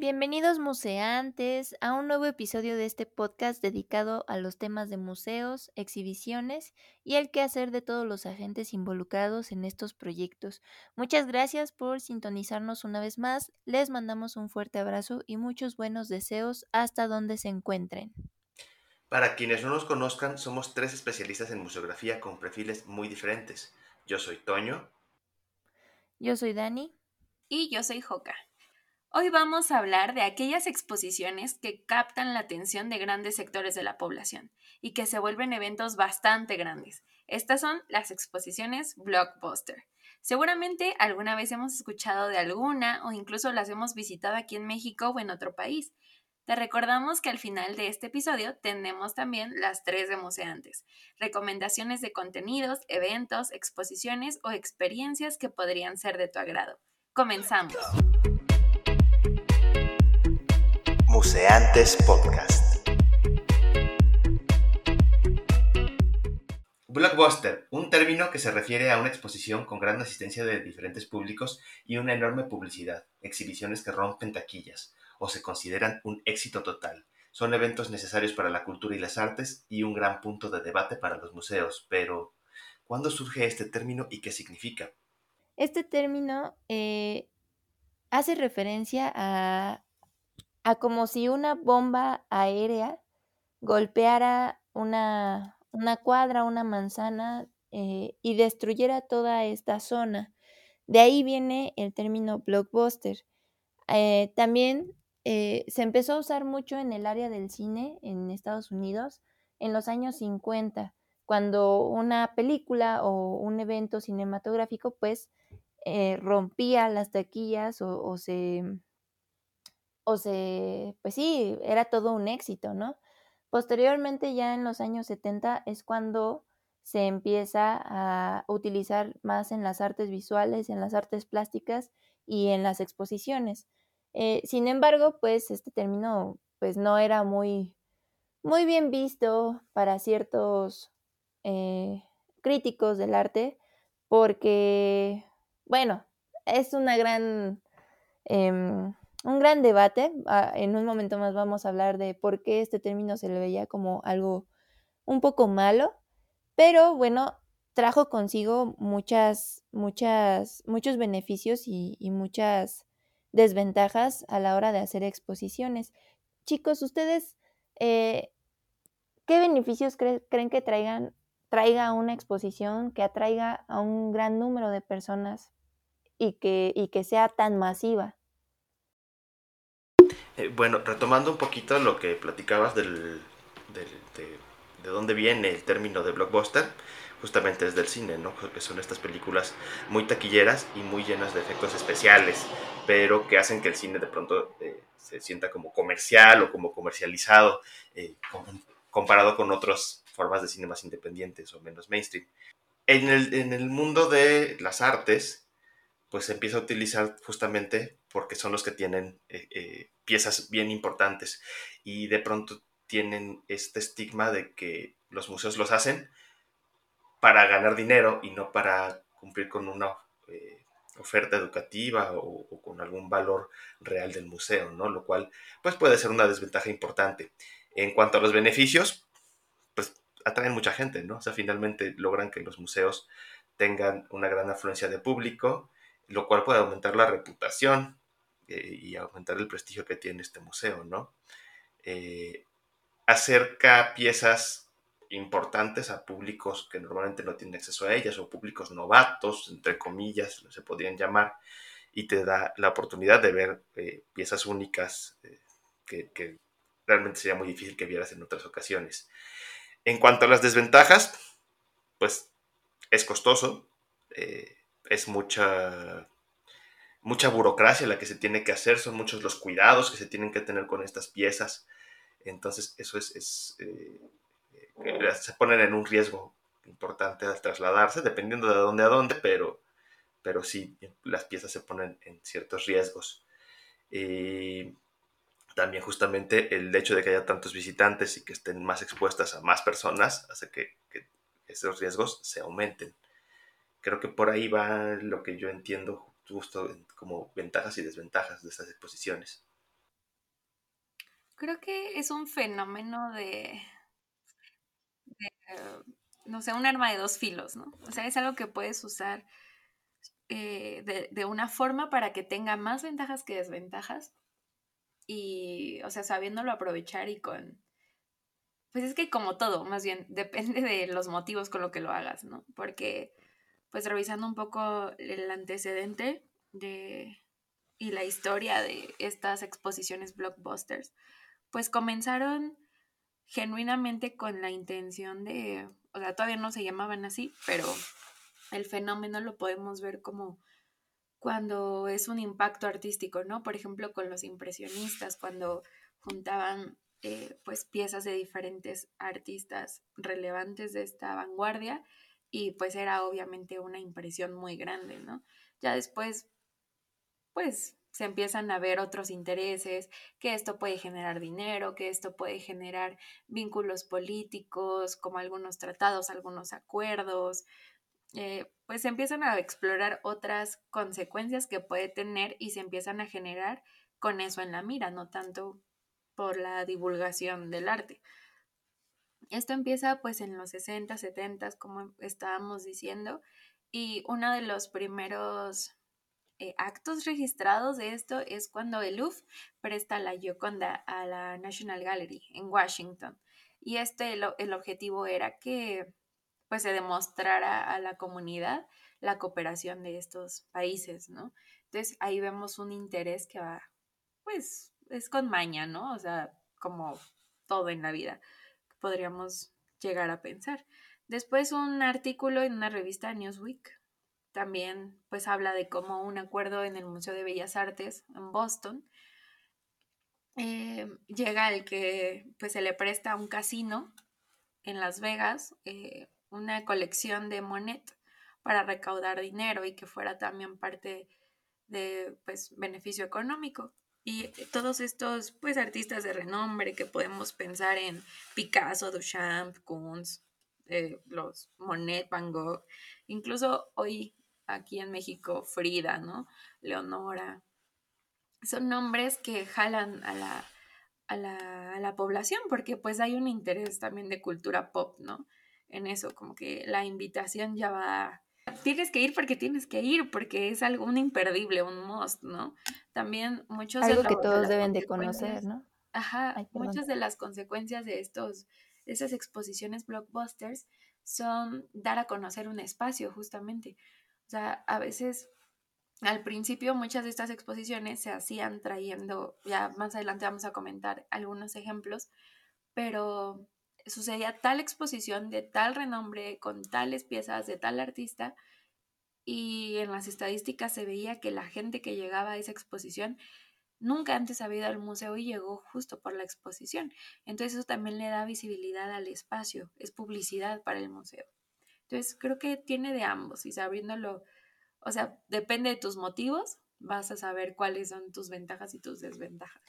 Bienvenidos museantes a un nuevo episodio de este podcast dedicado a los temas de museos, exhibiciones y el quehacer de todos los agentes involucrados en estos proyectos. Muchas gracias por sintonizarnos una vez más. Les mandamos un fuerte abrazo y muchos buenos deseos hasta donde se encuentren. Para quienes no nos conozcan, somos tres especialistas en museografía con perfiles muy diferentes. Yo soy Toño. Yo soy Dani. Y yo soy Joca. Hoy vamos a hablar de aquellas exposiciones que captan la atención de grandes sectores de la población y que se vuelven eventos bastante grandes. Estas son las exposiciones blockbuster. Seguramente alguna vez hemos escuchado de alguna o incluso las hemos visitado aquí en México o en otro país. Te recordamos que al final de este episodio tenemos también las tres democeantes, recomendaciones de contenidos, eventos, exposiciones o experiencias que podrían ser de tu agrado. Comenzamos. Museantes Podcast. Blockbuster, un término que se refiere a una exposición con gran asistencia de diferentes públicos y una enorme publicidad, exhibiciones que rompen taquillas o se consideran un éxito total. Son eventos necesarios para la cultura y las artes y un gran punto de debate para los museos, pero ¿cuándo surge este término y qué significa? Este término eh, hace referencia a a como si una bomba aérea golpeara una, una cuadra, una manzana eh, y destruyera toda esta zona. De ahí viene el término blockbuster. Eh, también eh, se empezó a usar mucho en el área del cine en Estados Unidos en los años 50, cuando una película o un evento cinematográfico pues rompía las taquillas o se o se, pues sí, era todo un éxito, ¿no? Posteriormente, ya en los años 70, es cuando se empieza a utilizar más en las artes visuales, en las artes plásticas y en las exposiciones. Eh, sin embargo, pues este término pues no era muy, muy bien visto para ciertos eh, críticos del arte porque, bueno, es una gran... Em, un gran debate. Ah, en un momento más vamos a hablar de por qué este término se le veía como algo un poco malo, pero bueno, trajo consigo muchas, muchas, muchos beneficios y, muchas desventajas a la hora de hacer exposiciones. Chicos, ustedes, eh, ¿qué beneficios creen que traigan, traiga una exposición que atraiga a un gran número de personas y que, y que sea tan masiva? Eh, bueno, retomando un poquito lo que platicabas del, de, dónde viene el término de blockbuster, justamente es del cine, ¿no? Que son estas películas muy taquilleras y muy llenas de efectos especiales, pero que hacen que el cine de pronto eh, se sienta como comercial o como comercializado, eh, comparado con otras formas de cine más independientes o menos mainstream. En el, en el mundo de las artes, pues se empieza a utilizar justamente porque son los que tienen eh, eh, piezas bien importantes y de pronto tienen este estigma de que los museos los hacen para ganar dinero y no para cumplir con una eh, oferta educativa o, con algún valor real del museo, ¿no? Lo cual pues puede ser una desventaja importante. En cuanto a los beneficios, pues atraen mucha gente, ¿no? O sea, finalmente logran que los museos tengan una gran afluencia de público, lo cual puede aumentar la reputación eh, y aumentar el prestigio que tiene este museo, ¿no? Eh, acerca piezas importantes a públicos que normalmente no tienen acceso a ellas o públicos novatos, entre comillas, se podrían llamar, y te da la oportunidad de ver eh, piezas únicas que, realmente sería muy difícil que vieras en otras ocasiones. En cuanto a las desventajas, pues es costoso, es mucha mucha burocracia la que se tiene que hacer, son muchos los cuidados que se tienen que tener con estas piezas. Entonces, eso es, eh, eh, se ponen en un riesgo importante al trasladarse, dependiendo de dónde a dónde, pero, pero sí, las piezas se ponen en ciertos riesgos. Y también justamente el hecho de que haya tantos visitantes y que estén más expuestas a más personas hace que, que esos riesgos se aumenten. Creo que por ahí va lo que yo entiendo justo como ventajas y desventajas de estas exposiciones. Creo que es un fenómeno de, no sé, un arma de dos filos, ¿no? O sea, es algo que puedes usar eh, de, de, una forma para que tenga más ventajas que desventajas. Y, o sea, sabiéndolo aprovechar y con... Pues es que como todo, más bien, depende de los motivos con lo que lo hagas, ¿no? Porque, pues revisando un poco el antecedente de, y la historia de estas exposiciones blockbusters, pues comenzaron genuinamente con la intención de, o sea, todavía no se llamaban así, pero el fenómeno lo podemos ver como cuando es un impacto artístico, ¿no? Por ejemplo, con los impresionistas, cuando juntaban eh, pues piezas de diferentes artistas relevantes de esta vanguardia y pues era obviamente una impresión muy grande, ¿no? Ya después, pues se empiezan a ver otros intereses, que esto puede generar dinero, que esto puede generar vínculos políticos, como algunos tratados, algunos acuerdos, eh, pues se empiezan a explorar otras consecuencias que puede tener y se empiezan a generar con eso en la mira, no tanto por la divulgación del arte. Esto empieza pues en los 60, 70, como estábamos diciendo, y uno de los primeros eh, actos registrados de esto es cuando el Louvre presta la Gioconda a la National Gallery en Washington. Y este, el, objetivo era que pues se demostrara a la comunidad la cooperación de estos países, ¿no? Entonces ahí vemos un interés que va, pues, es con maña, ¿no? O sea, como todo en la vida, podríamos llegar a pensar. Después un artículo en una revista Newsweek también pues habla de cómo un acuerdo en el Museo de Bellas Artes en Boston eh, llega al que pues se le presta a un casino en Las Vegas eh, una colección de Monet para recaudar dinero y que fuera también parte de pues beneficio económico y todos estos pues artistas de renombre que podemos pensar en Picasso, Duchamp, Kunz, eh, los Monet, Van Gogh, incluso hoy aquí en México Frida, ¿no? Leonora. Son nombres que jalan a la, a la, a la población porque pues hay un interés también de cultura pop, ¿no? En eso, como que la invitación ya va tienes que ir porque tienes que ir, porque es algo un imperdible, un must, ¿no? También muchos algo que todos deben de conocer, ¿no? Ajá, muchas de las consecuencias de estos, de esas exposiciones blockbusters son dar a conocer un espacio, justamente. O sea, a veces al principio muchas de estas exposiciones se hacían trayendo, ya más adelante vamos a comentar algunos ejemplos, pero sucedía tal exposición de tal renombre, con tales piezas de tal artista, y en las estadísticas se veía que la gente que llegaba a esa exposición nunca antes había ido al museo y llegó justo por la exposición. Entonces eso también le da visibilidad al espacio, es publicidad para el museo. Entonces, creo que tiene de ambos y sabiéndolo, o sea, depende de tus motivos, vas a saber cuáles son tus ventajas y tus desventajas.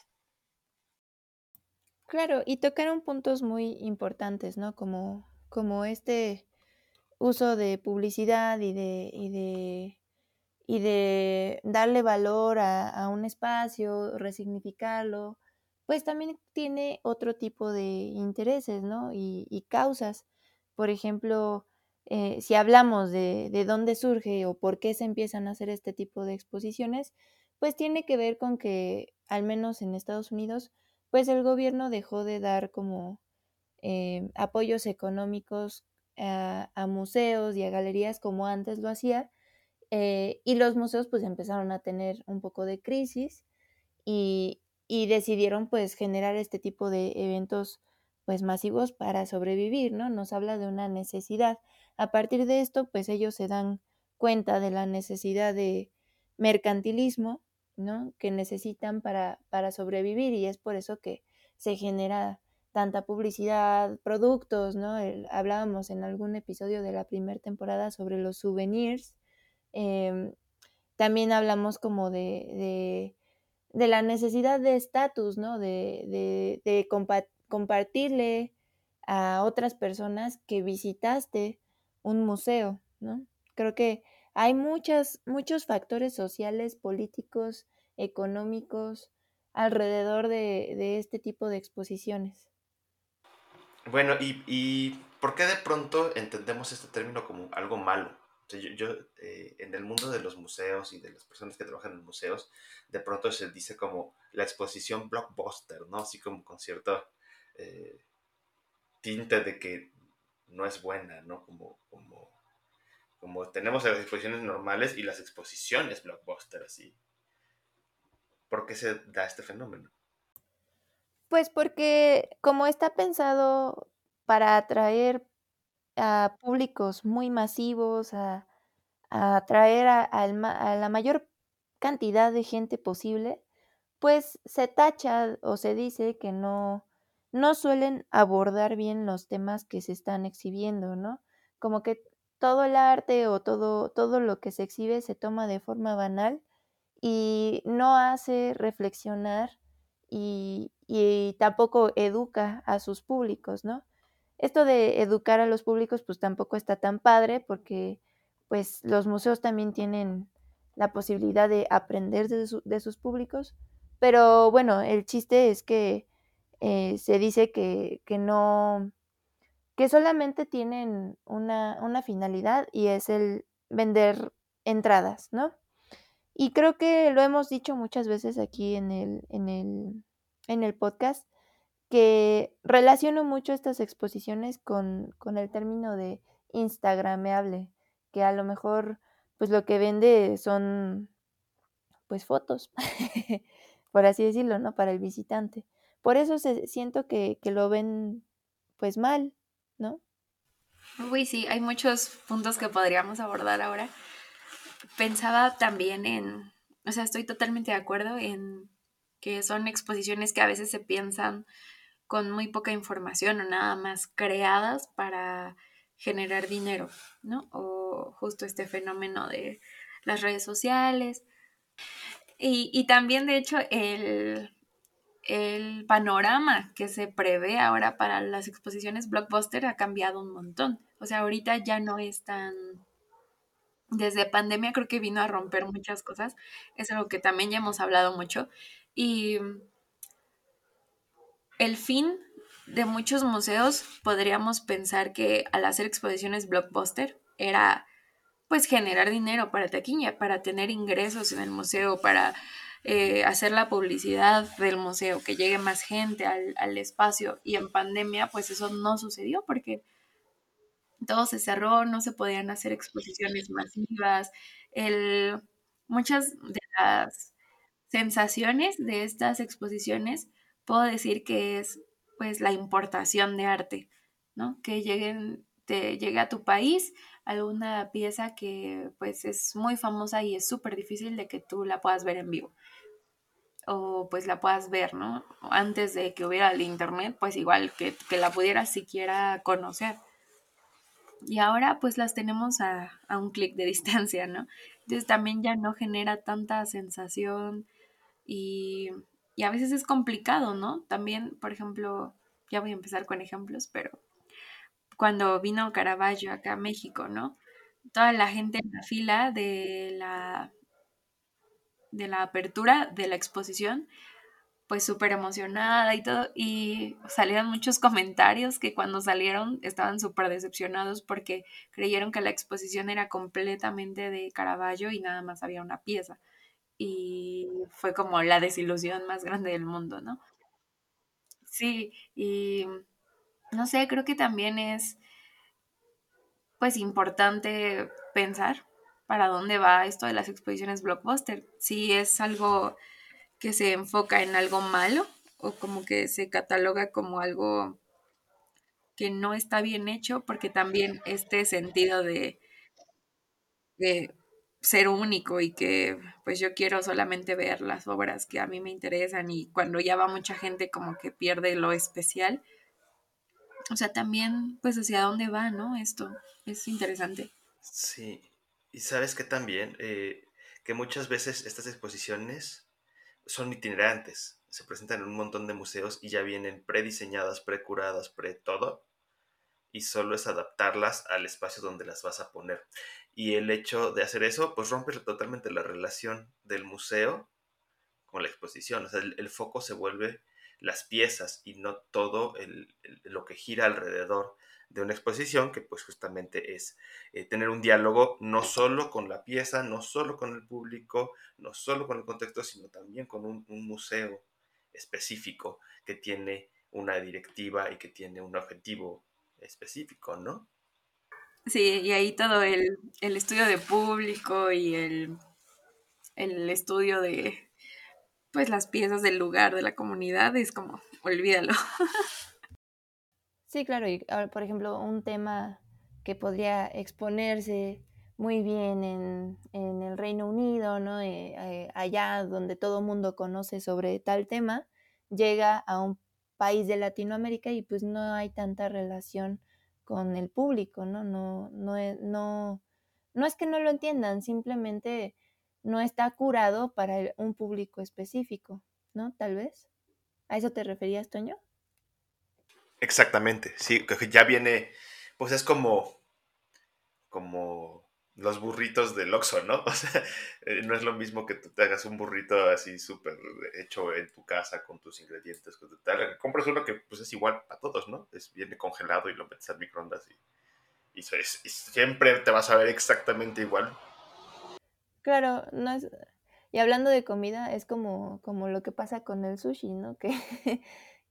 Claro, y tocaron puntos muy importantes, ¿no? Como, como este uso de publicidad y de, y de, y de darle valor a, un espacio, resignificarlo, pues también tiene otro tipo de intereses, ¿no? Y, y causas. Por ejemplo, eh, si hablamos de, de, dónde surge o por qué se empiezan a hacer este tipo de exposiciones, pues tiene que ver con que, al menos en Estados Unidos, pues el gobierno dejó de dar como eh, apoyos económicos a, a, museos y a galerías como antes lo hacía, eh, y los museos pues empezaron a tener un poco de crisis y, y decidieron pues generar este tipo de eventos pues masivos para sobrevivir, ¿no? Nos habla de una necesidad. A partir de esto, pues ellos se dan cuenta de la necesidad de mercantilismo, ¿no? Que necesitan para, para sobrevivir y es por eso que se genera tanta publicidad, productos, ¿no? hablábamos en algún episodio de la primera temporada sobre los souvenirs. Em, también hablamos como de, de, la necesidad de estatus, ¿no? De, de, de compartirle a otras personas que visitaste un museo, ¿no? Creo que hay muchas, muchos factores sociales, políticos, económicos, alrededor de, de este tipo de exposiciones. Bueno, y, y, ¿por qué de pronto entendemos este término como algo malo? yo, eh, en el mundo de los museos y de las personas que trabajan en museos, de pronto se dice como la exposición blockbuster, ¿no? Así como con cierto eh, tinte de que no es buena, ¿no? Como, como, como tenemos las exposiciones normales y las exposiciones blockbuster. ¿Por qué se da este fenómeno? Pues porque como está pensado para atraer a públicos muy masivos, a, atraer a, a, a, la mayor cantidad de gente posible, pues se tacha o se dice que no, no suelen abordar bien los temas que se están exhibiendo, ¿no? Como que todo el arte o todo, todo lo que se exhibe se toma de forma banal y no hace reflexionar y, y tampoco educa a sus públicos, ¿no? esto de educar a los públicos pues tampoco está tan padre porque pues los museos también tienen la posibilidad de aprender de, su, de sus públicos, pero bueno, el chiste es que eh, se dice que, que, no, que solamente tienen una, una finalidad y es el vender entradas, ¿no? Y creo que lo hemos dicho muchas veces aquí en el, en el, en el podcast, que relaciono mucho estas exposiciones con, con el término de instagrameable, que a lo mejor pues lo que vende son pues fotos, por así decirlo, ¿no? Para el visitante. Por eso se, siento que, que lo ven pues mal, ¿no? Uy, sí, hay muchos puntos que podríamos abordar ahora. Pensaba también en, o sea, estoy totalmente de acuerdo en que son exposiciones que a veces se piensan con muy poca información o nada más creadas para generar dinero, ¿no? O justo este fenómeno de las redes sociales. Y, y también, de hecho, el, el, panorama que se prevé ahora para las exposiciones blockbuster ha cambiado un montón. O sea, ahorita ya no es tan... Desde pandemia creo que vino a romper muchas cosas. Es algo que también ya hemos hablado mucho. Y el fin de muchos museos podríamos pensar que al hacer exposiciones blockbuster era pues generar dinero para taquilla, para tener ingresos en el museo, para eh, hacer la publicidad del museo, que llegue más gente al, al, espacio. Y en pandemia pues eso no sucedió porque todo se cerró, no se podían hacer exposiciones masivas. El, muchas de las sensaciones de estas exposiciones puedo decir que es pues la importación de arte, ¿no? Que lleguen, te llegue a tu país alguna pieza que pues es muy famosa y es súper difícil de que tú la puedas ver en vivo. O pues la puedas ver, ¿no? Antes de que hubiera el internet, pues igual que, que la pudieras siquiera conocer. Y ahora pues las tenemos a, a un clic de distancia, ¿no? Entonces también ya no genera tanta sensación y y a veces es complicado, ¿no? También, por ejemplo, ya voy a empezar con ejemplos, pero cuando vino Caravaggio acá a México, ¿no? Toda la gente en la fila de la, de la apertura de la exposición, pues súper emocionada y todo, y salieron muchos comentarios que cuando salieron estaban súper decepcionados porque creyeron que la exposición era completamente de Caravaggio y nada más había una pieza y fue como la desilusión más grande del mundo, ¿no? Sí, y no sé, creo que también es pues importante pensar para dónde va esto de las exposiciones blockbuster. Si es algo que se enfoca en algo malo o como que se cataloga como algo que no está bien hecho, porque también este sentido de, ser único y que pues yo quiero solamente ver las obras que a mí me interesan y cuando ya va mucha gente como que pierde lo especial. O sea, también pues hacia dónde va, ¿no? Esto es interesante. Sí, y sabes que también, eh, que muchas veces estas exposiciones son itinerantes, se presentan en un montón de museos y ya vienen prediseñadas, precuradas, pre todo, y solo es adaptarlas al espacio donde las vas a poner. Y el hecho de hacer eso, pues rompe totalmente la relación del museo con la exposición. O sea, el, foco se vuelve las piezas y no todo lo que gira alrededor de una exposición, que pues justamente es eh, tener un diálogo no solo con la pieza, no solo con el público, no solo con el contexto, sino también con un, museo específico que tiene una directiva y que tiene un objetivo específico, ¿no? Sí, y ahí todo el, estudio de público y el, el, estudio de pues las piezas del lugar, de la comunidad, es como, olvídalo. Sí, claro, y por ejemplo, un tema que podría exponerse muy bien en, el Reino Unido, ¿no? Eh, eh, allá donde todo el mundo conoce sobre tal tema, llega a un país de Latinoamérica y pues no hay tanta relación con el público, ¿no? No, no, es, no, no es que no lo entiendan, simplemente no está curado para un público específico, ¿no? Tal vez. ¿A eso te referías, Toño? Exactamente, sí, ya viene, pues es como, como los burritos del Oxxo, ¿no? O sea, eh, no es lo mismo que tú te hagas un burrito así súper hecho en tu casa con tus ingredientes, con tu tal. Compras uno que pues es igual para todos, ¿no? Es, viene congelado y lo metes al microondas y, y, siempre te vas a ver exactamente igual. Claro, no es... Y hablando de comida, es como, como lo que pasa con el sushi, ¿no? Que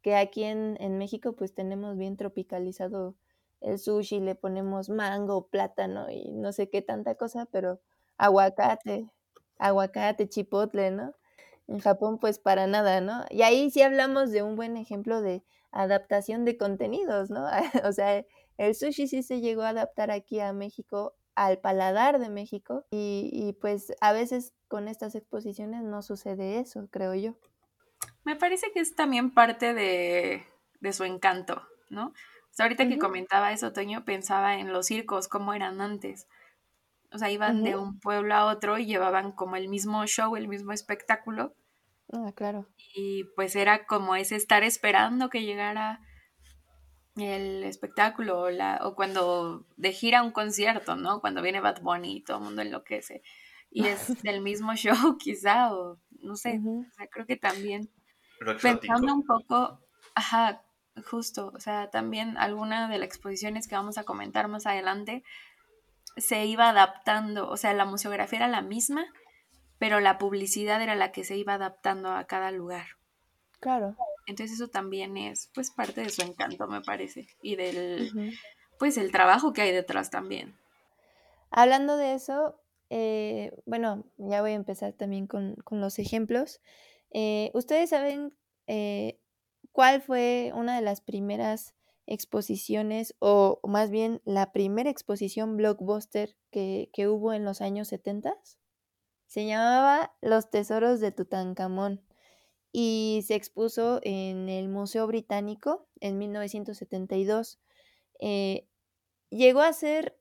que aquí en, en México pues tenemos bien tropicalizado el sushi, le ponemos mango, plátano y no sé qué tanta cosa, pero aguacate, aguacate, chipotle, ¿no? En Japón pues para nada, ¿no? Y ahí sí hablamos de un buen ejemplo de adaptación de contenidos, ¿no? o sea, el sushi sí se llegó a adaptar aquí a México, al paladar de México, y, y pues a veces con estas exposiciones no sucede eso, creo yo. Me parece que es también parte de, su encanto, ¿no? ahorita que comentaba eso, Toño, pensaba en los circos, cómo eran antes. O sea, iban de un pueblo a otro y llevaban como el mismo show, el mismo espectáculo. Ah, claro. Y pues era como ese estar esperando que llegara el espectáculo o, la, o cuando de gira un concierto, ¿no? Cuando viene Bad Bunny y todo el mundo enloquece. Y es del mismo show quizá, o no sé, o sea, creo que también Pensando un poco, ajá, justo, o sea, también alguna de las exposiciones que vamos a comentar más adelante se iba adaptando, o sea, la museografía era la misma, pero la publicidad era la que se iba adaptando a cada lugar. Claro. Entonces eso también es pues parte de su encanto, me parece, y del pues el trabajo que hay detrás también. Hablando de eso, eh, bueno, ya voy a empezar también con, con los ejemplos. Eh, ¿Ustedes saben eh, cuál fue una de las primeras exposiciones o, más bien la primera exposición blockbuster que, hubo en los años 70? Se llamaba Los Tesoros de Tutankamón y se expuso en el Museo Británico en 1972. Eh, llegó a ser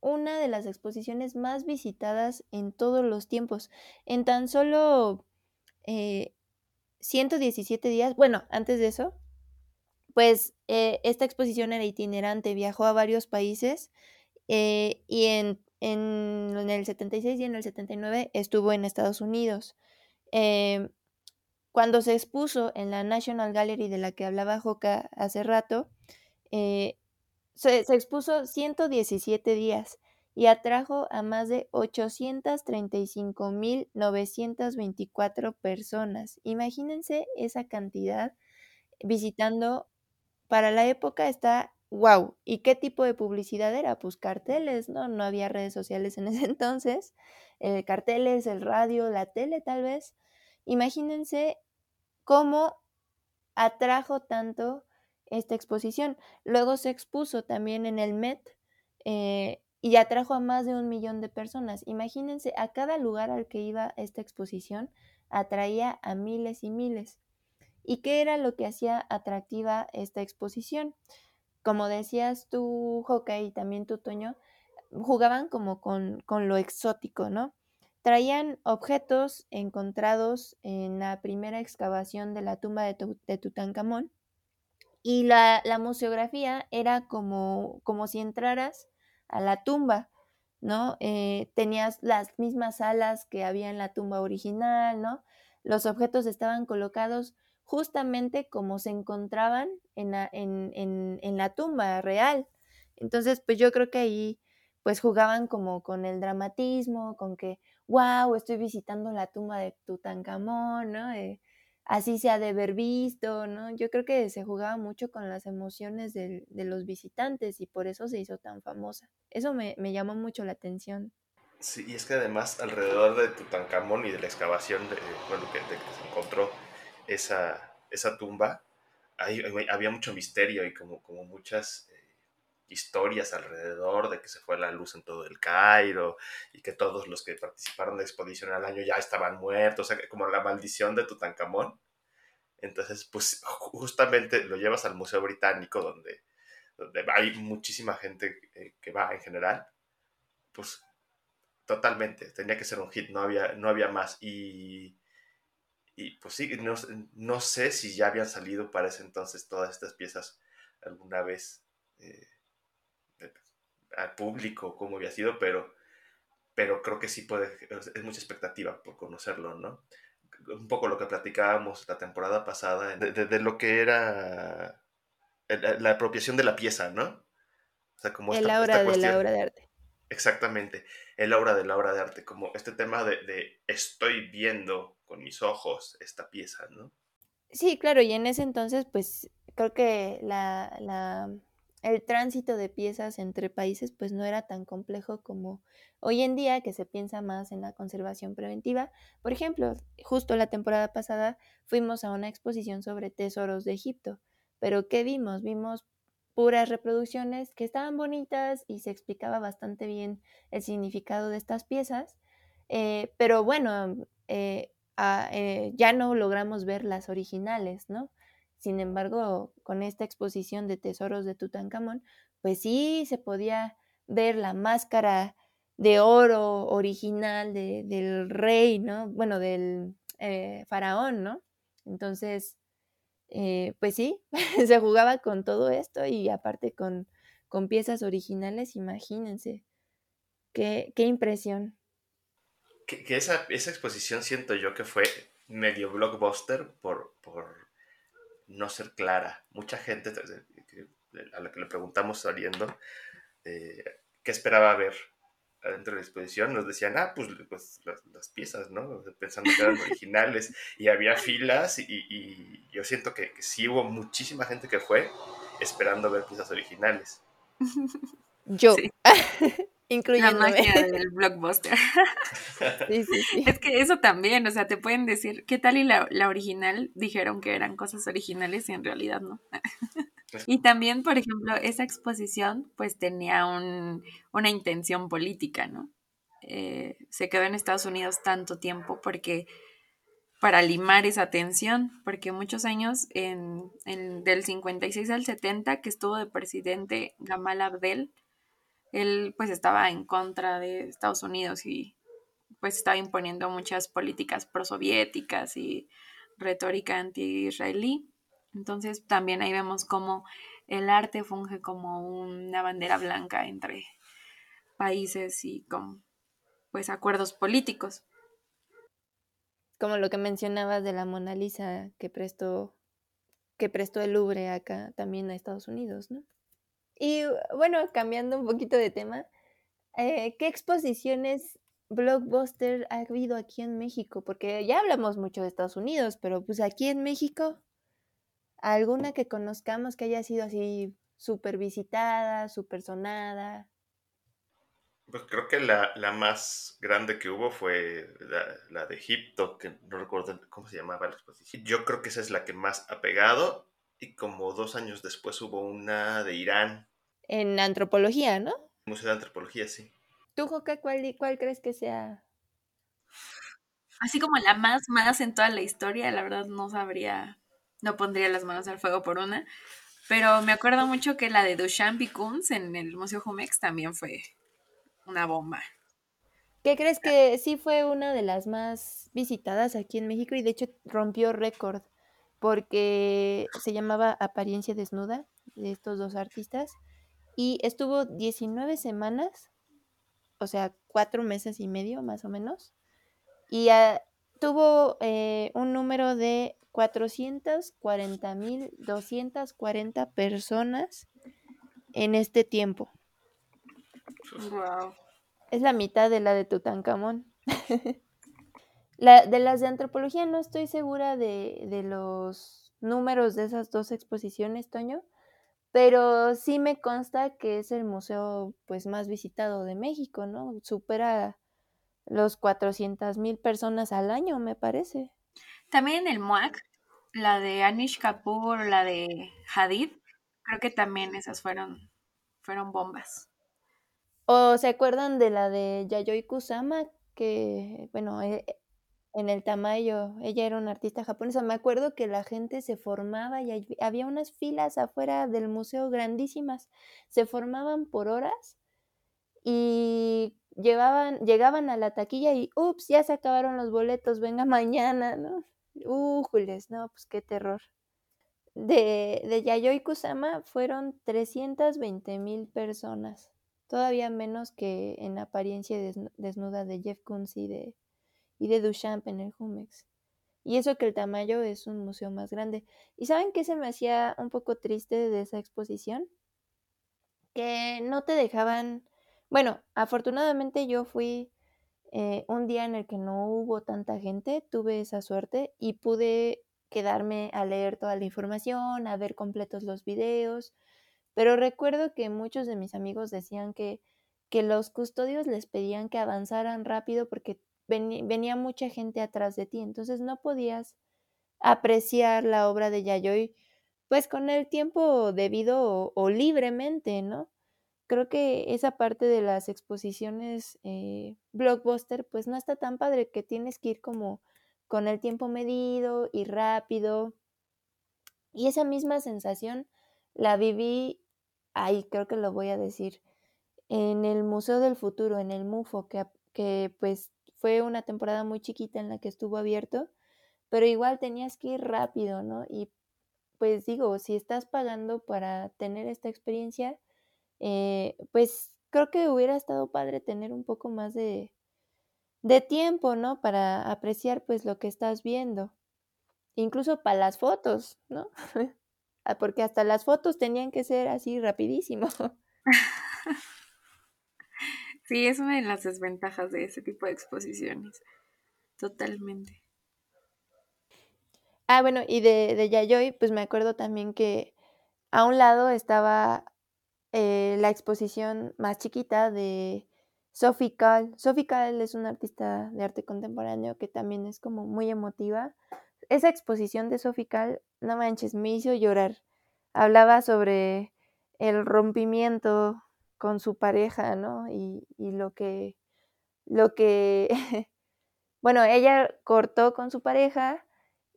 una de las exposiciones más visitadas en todos los tiempos. En tan solo 117 eh, días, bueno, antes de eso, pues eh, esta exposición era itinerante, viajó a varios países eh, y en, en, el 76 y en el 79 estuvo en Estados Unidos. Cuando se expuso en la National Gallery de la que hablaba Joca hace rato, se, se, expuso 117 días y atrajo a más de 835.924 personas. Imagínense esa cantidad visitando. Para la época está wow. ¿Y qué tipo de publicidad era? Pues carteles, ¿no? No había redes sociales en ese entonces. Eh, carteles, el radio, la tele tal vez. Imagínense cómo atrajo tanto esta exposición. Luego se expuso también en el Met. Eh, y atrajo a más de un millón de personas. Imagínense, a cada lugar al que iba esta exposición atraía a miles y miles. ¿Y qué era lo que hacía atractiva esta exposición? Como decías tú, Joca, y también tú, Toño, jugaban como con, lo exótico, ¿no? Traían objetos encontrados en la primera excavación de la tumba de, Tutankamón y la, museografía era como, como si entraras a la tumba, ¿no? Eh, tenías las mismas salas que había en la tumba original, ¿no? los objetos estaban colocados justamente como se encontraban en la, en la tumba real. Entonces, pues yo creo que ahí pues jugaban como con el dramatismo, con que, wow, estoy visitando la tumba de Tutankamón, ¿no? Eh, así se ha de haber visto, ¿no? Yo creo que se jugaba mucho con las emociones de, los visitantes y por eso se hizo tan famosa. Eso me, me, llamó mucho la atención. Sí, y es que además alrededor de Tutankamón y de la excavación, de, bueno, que, se encontró esa, tumba, ahí, había mucho misterio y como muchas historias alrededor de que se fue la luz en todo el Cairo y que todos los que participaron de la exposición al año ya estaban muertos, o sea, como la maldición de Tutankamón. Entonces, pues justamente lo llevas al Museo Británico donde, donde hay muchísima gente eh, que va en general. Pues totalmente, tenía que ser un hit, no había, no había más. Y, y pues sí, no, no, sé si ya habían salido para ese entonces todas estas piezas alguna vez. Eh, al público cómo había sido, pero, pero creo que sí puede, es mucha expectativa por conocerlo, ¿no? Un poco lo que platicábamos la temporada pasada, de, de, de lo que era la, la, apropiación de la pieza, ¿no? O sea, como el esta, aura esta cuestión, de la obra de arte. Exactamente, el aura de la obra de arte, como este tema de, de estoy viendo con mis ojos esta pieza, ¿no? Sí, claro, y en ese entonces, pues creo que la, la el tránsito de piezas entre países pues no era tan complejo como hoy en día que se piensa más en la conservación preventiva. Por ejemplo, justo la temporada pasada fuimos a una exposición sobre tesoros de Egipto, pero ¿qué vimos? Vimos puras reproducciones que estaban bonitas y se explicaba bastante bien el significado de estas piezas, eh, pero bueno, eh, a, eh, ya no logramos ver las originales, ¿no? Sin embargo, con esta exposición de tesoros de Tutankamón, pues sí se podía ver la máscara de oro original de, del rey, ¿no? Bueno, del eh, faraón, ¿no? Entonces, eh, pues sí, se jugaba con todo esto y aparte con, con piezas originales, imagínense. Qué, qué impresión. Que, que, esa, esa exposición siento yo que fue medio blockbuster por, por no ser clara. Mucha gente a la que le preguntamos saliendo eh, qué esperaba ver adentro de la exposición, nos decían, ah, pues, pues las, las, piezas, ¿no? Pensando que eran originales y había filas y, y yo siento que, que, sí hubo muchísima gente que fue esperando ver piezas originales. Yo. Sí. incluyéndome. La magia del blockbuster. Sí, sí, sí. Es que eso también, o sea, te pueden decir, ¿qué tal y la, la original dijeron que eran cosas originales y en realidad no? y también, por ejemplo, esa exposición pues tenía un, una intención política, ¿no? Eh, se quedó en Estados Unidos tanto tiempo porque para limar esa tensión, porque muchos años, en, en, del 56 al 70, que estuvo de presidente Gamal Abdel, él pues estaba en contra de Estados Unidos y pues estaba imponiendo muchas políticas prosoviéticas y retórica anti-israelí. Entonces también ahí vemos cómo el arte funge como una bandera blanca entre países y con pues acuerdos políticos. Como lo que mencionabas de la Mona Lisa que prestó que prestó el Louvre acá también a Estados Unidos, ¿no? Y bueno, cambiando un poquito de tema, eh, ¿qué exposiciones blockbuster ha habido aquí en México? Porque ya hablamos mucho de Estados Unidos, pero pues aquí en México, ¿alguna que conozcamos que haya sido así súper visitada, súper sonada? Pues creo que la, la, más grande que hubo fue la, la, de Egipto, que no recuerdo cómo se llamaba la exposición. Yo creo que esa es la que más ha pegado y como dos años después hubo una de Irán. En antropología, ¿no? Museo de Antropología, sí. ¿Tú, Joca, cuál, cuál crees que sea? Así como la más, más en toda la historia, la verdad no sabría, no pondría las manos al fuego por una, pero me acuerdo mucho que la de Duchamp y Kunz en el Museo Jumex también fue una bomba. ¿Qué crees que sí fue una de las más visitadas aquí en México y de hecho rompió récord? Porque se llamaba Apariencia Desnuda de estos dos artistas y estuvo 19 semanas, o sea, cuatro meses y medio más o menos, y a, tuvo eh, un número de 440.240 personas en este tiempo. Wow. Es la mitad de la de Tutankamón. la, de las de antropología no estoy segura de, de los números de esas dos exposiciones, Toño, pero sí me consta que es el museo pues más visitado de México, ¿no? Supera los 400 mil personas al año, me parece. También el MUAC, la de Anish Kapoor, la de Hadid, creo que también esas fueron, fueron bombas. ¿O se acuerdan de la de Yayoi Kusama? Que, bueno, e, en el Tamayo, ella era una artista japonesa. Me acuerdo que la gente se formaba y había unas filas afuera del museo grandísimas. Se formaban por horas y llevaban, llegaban a la taquilla y, ups, ya se acabaron los boletos, venga mañana, ¿no? Újules, no, pues qué terror. De, de Yayoi Kusama fueron 320 mil personas, todavía menos que en apariencia desnuda de Jeff Koons y de, y de Duchamp en el Jumex. Y eso que el Tamayo es un museo más grande. ¿Y saben qué se me hacía un poco triste de esa exposición? Que no te dejaban bueno, afortunadamente yo fui eh, un día en el que no hubo tanta gente, tuve esa suerte y pude quedarme a leer toda la información, a ver completos los videos, pero recuerdo que muchos de mis amigos decían que, que los custodios les pedían que avanzaran rápido porque venía mucha gente atrás de ti, entonces no podías apreciar la obra de Yayoi pues con el tiempo debido o libremente, ¿no? creo que esa parte de las exposiciones eh, blockbuster, pues no está tan padre que tienes que ir como con el tiempo medido y rápido. Y esa misma sensación la viví, ahí creo que lo voy a decir, en el Museo del Futuro, en el MUFO, que, que pues fue una temporada muy chiquita en la que estuvo abierto, pero igual tenías que ir rápido, ¿no? Y pues digo, si estás pagando para tener esta experiencia, eh, pues creo que hubiera estado padre tener un poco más de, de tiempo, ¿no? Para apreciar pues lo que estás viendo. Incluso para las fotos, ¿no? Ah, porque hasta las fotos tenían que ser así rapidísimo. Sí, es una de las desventajas de ese tipo de exposiciones. Totalmente. Ah, bueno, y de, de Yayoi, pues me acuerdo también que a un lado estaba eh, la exposición más chiquita de Sophie Kahl. Sophie Kahl es una artista de arte contemporáneo que también es como muy emotiva. Esa exposición de Sophie Kahl, no manches, me hizo llorar. Hablaba sobre el rompimiento con su pareja, ¿no? Y, y lo que, lo que, bueno, ella cortó con su pareja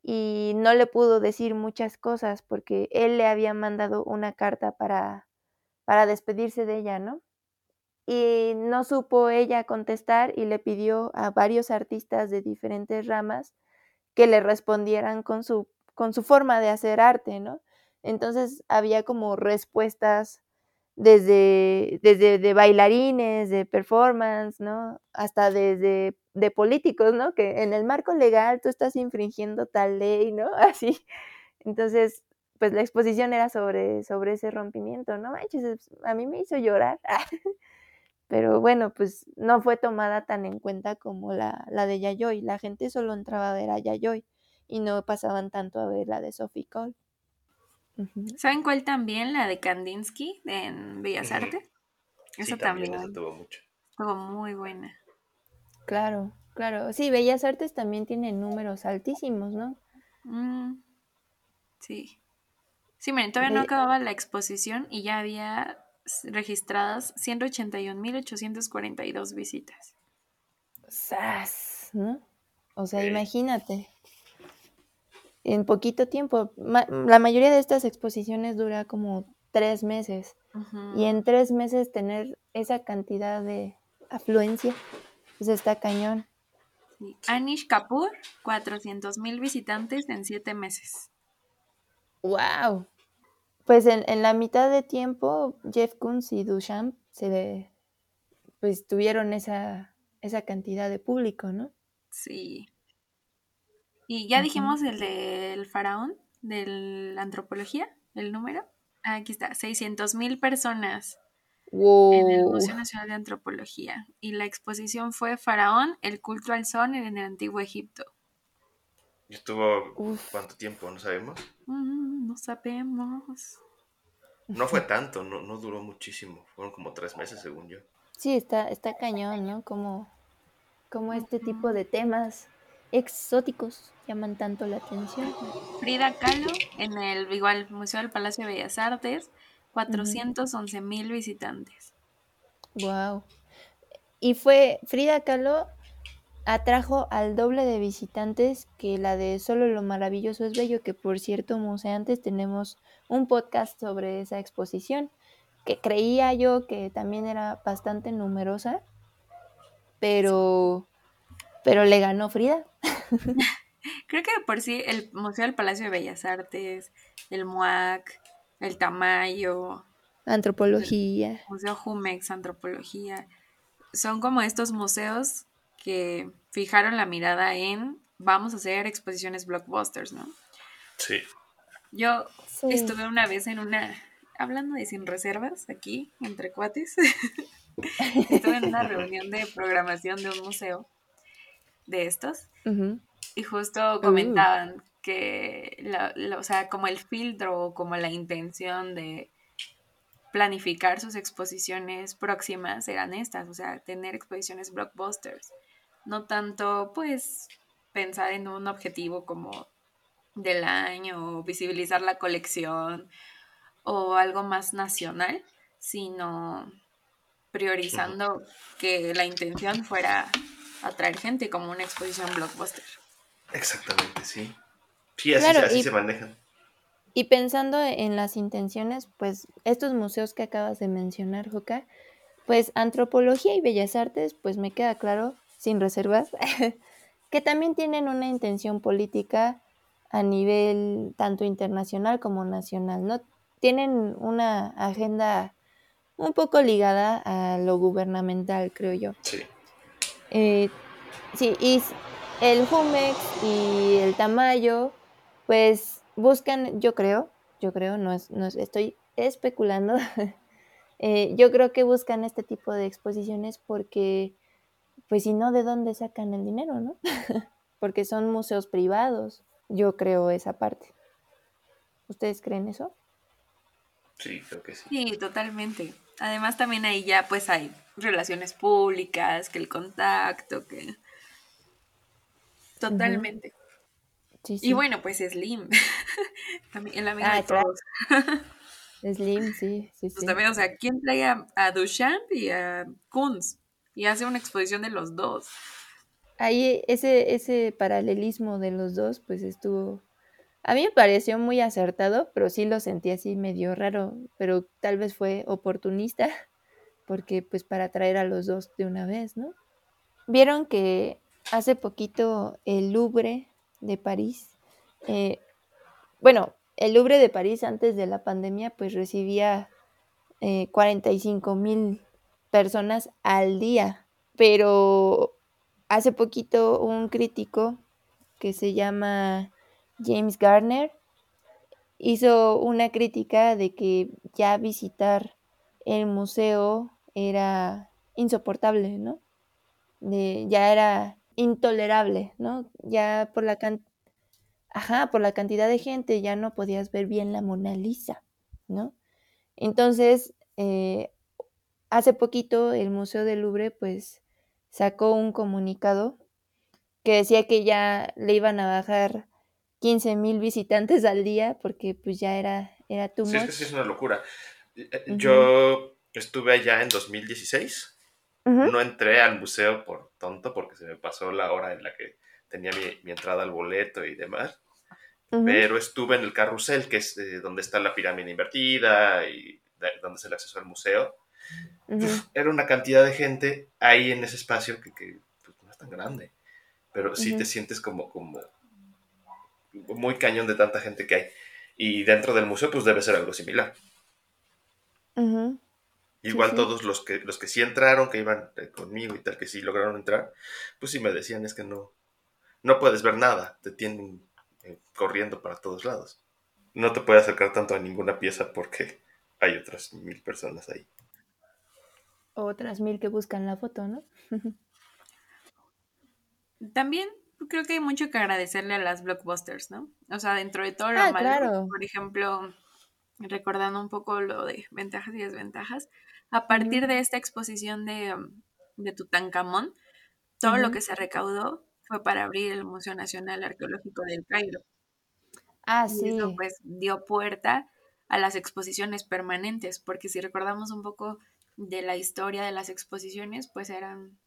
y no le pudo decir muchas cosas porque él le había mandado una carta para para despedirse de ella, ¿no? Y no supo ella contestar y le pidió a varios artistas de diferentes ramas que le respondieran con su, con su forma de hacer arte, ¿no? Entonces había como respuestas desde, desde de bailarines, de performance, ¿no? Hasta desde de políticos, ¿no? Que en el marco legal tú estás infringiendo tal ley, ¿no? Así. Entonces, pues la exposición era sobre, sobre ese rompimiento, ¿no? Manches, a mí me hizo llorar. Pero bueno, pues no fue tomada tan en cuenta como la, la de Yayoi. La gente solo entraba a ver a Yayoi y no pasaban tanto a ver la de Sophie Cole. ¿Saben cuál también? La de Kandinsky en Bellas Artes. Eso también. también tuvo mucho. Estuvo muy buena. Claro, claro. Sí, Bellas Artes también tiene números altísimos, ¿no? Mm, sí. Sí, miren, todavía no acababa la exposición y ya había registradas 181.842 visitas. ¡Sas! ¿No? O sea, imagínate. En poquito tiempo. la mayoría de estas exposiciones dura como tres meses. Y en tres meses tener esa cantidad de afluencia, pues está cañón. Anish Kapoor, 400.000 visitantes en siete meses. ¡Wow! Pues en, en, la mitad de tiempo, Jeff Koons y Duchamp se pues tuvieron esa, esa cantidad de público, ¿no? Sí. Y ya dijimos el del faraón, de la antropología, el número. Aquí está, 600 mil personas en el Museo Nacional de Antropología. Y la exposición fue Faraón, el culto al sol en el antiguo Egipto. ¿Y estuvo cuánto tiempo? ¿No sabemos? Mm, no sabemos. No fue tanto, no, no duró muchísimo. Fueron como tres meses, según yo. Sí, está, está cañón, ¿no? Como, como este tipo de temas exóticos llaman tanto la atención. Frida Kahlo en el igual Museo del Palacio de Bellas Artes, 411 mil visitantes. Wow. Y fue Frida Kahlo atrajo al doble de visitantes que la de Solo lo maravilloso es bello, que por cierto, antes tenemos un podcast sobre esa exposición, que creía yo que también era bastante numerosa, pero pero le ganó Frida. Creo que por sí el Museo del Palacio de Bellas Artes, el MUAC, el Tamayo, Antropología. El Museo Jumex, Antropología, son como estos museos que fijaron la mirada en vamos a hacer exposiciones blockbusters, ¿no? Sí. Yo estuve una vez en una, hablando de sin reservas, aquí, entre cuates, estuve en una reunión de programación de un museo de estos. Y justo uh. comentaban que, o sea, como el filtro o como la intención de planificar sus exposiciones próximas eran estas, o sea, tener exposiciones blockbusters, no tanto pues pensar en un objetivo como del año, o visibilizar la colección o algo más nacional, sino priorizando que la intención fuera atraer gente como una exposición blockbuster. Exactamente, sí. Sí, así, se manejan. Y pensando en las intenciones, pues estos museos que acabas de mencionar, Joca, pues antropología y bellas artes, pues me queda claro, sin reservas, que también tienen una intención política a nivel tanto internacional como nacional, ¿no? Tienen una agenda un poco ligada a lo gubernamental, creo yo. Sí. Eh, sí, y el Jumex y el Tamayo, pues buscan, yo creo, yo creo, no, es, no estoy especulando, eh, yo creo que buscan este tipo de exposiciones porque, pues si no, ¿de dónde sacan el dinero, no? porque son museos privados, yo creo esa parte. ¿Ustedes creen eso? Sí, creo que sí. Sí, totalmente. Además también ahí ya pues hay relaciones públicas, que el contacto, que... Totalmente. Y bueno, pues Slim. también la amiga ah, de todos. Slim, sí, sí, pues también, o sea, ¿quién trae a, Duchamp y a Kunz? Y hace una exposición de los dos. Ahí ese, ese paralelismo de los dos, pues estuvo a mí me pareció muy acertado, pero sí lo sentí así medio raro, pero tal vez fue oportunista, porque pues para atraer a los dos de una vez, ¿no? Vieron que hace poquito el Louvre de París, eh, bueno, el Louvre de París antes de la pandemia pues recibía 45 eh, mil personas al día, pero hace poquito un crítico que se llama James Garner hizo una crítica de que ya visitar el museo era insoportable, ¿no? ya era intolerable, ¿no? Ya por la Ajá, por la cantidad de gente ya no podías ver bien la Mona Lisa, ¿no? Entonces, eh, hace poquito el Museo del Louvre pues sacó un comunicado que decía que ya le iban a bajar 15 mil visitantes al día porque pues ya era, era too sí, Es que sí, es una locura. Eh, eh, yo estuve allá en 2016. No entré al museo por tonto porque se me pasó la hora en la que tenía mi, entrada al boleto y demás. Pero estuve en el carrusel, que es eh, donde está la pirámide invertida y donde es el acceso al museo. era una cantidad de gente ahí en ese espacio que, pues, no es tan grande. Pero sí te sientes como, como muy cañón de tanta gente que hay. Y dentro del museo, pues debe ser algo similar. Igual todos los que, los que sí entraron, que iban eh, conmigo y tal, que sí lograron entrar, pues sí me decían, es que no, no puedes ver nada, te tienen eh, corriendo para todos lados. No te puedes acercar tanto a ninguna pieza porque hay otras mil personas ahí. Otras mil que buscan la foto, ¿no? También creo que hay mucho que agradecerle a las blockbusters, ¿no? O sea, dentro de todo lo Ah, malo, claro. por ejemplo, recordando un poco lo de ventajas y desventajas, a partir de esta exposición de, um, de Tutankamón, todo lo que se recaudó fue para abrir el Museo Nacional Arqueológico del Cairo. Ah, Y eso pues dio puerta a las exposiciones permanentes, porque si recordamos un poco de la historia de las exposiciones, pues eran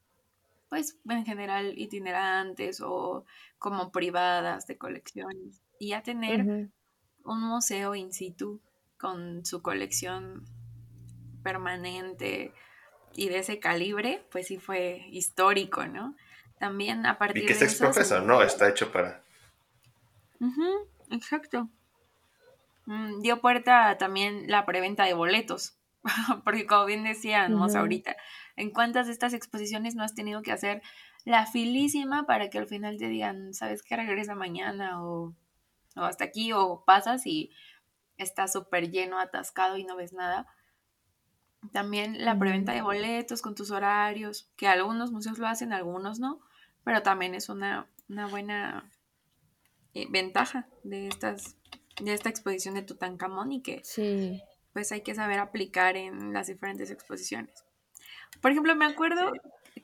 pues en general itinerantes o como privadas de colecciones. Y ya tener un museo in situ con su colección permanente y de ese calibre, pues sí fue histórico, ¿no? También a Y partir que es de eso... se- exprofeso, ¿no? Está hecho para... Exacto. Mm, dio puerta a también la preventa de boletos, porque como bien decíamos ahorita, ¿en cuántas de estas exposiciones no has tenido que hacer la filísima para que al final te digan, sabes que regresa mañana o, o hasta aquí o pasas y está súper lleno, atascado y no ves nada? También la preventa de boletos con tus horarios, que algunos museos lo hacen, algunos no, pero también es una, una buena eh, ventaja de estas de esta exposición de Tutankamón y que Sí. pues hay que saber aplicar en las diferentes exposiciones. Por ejemplo, me acuerdo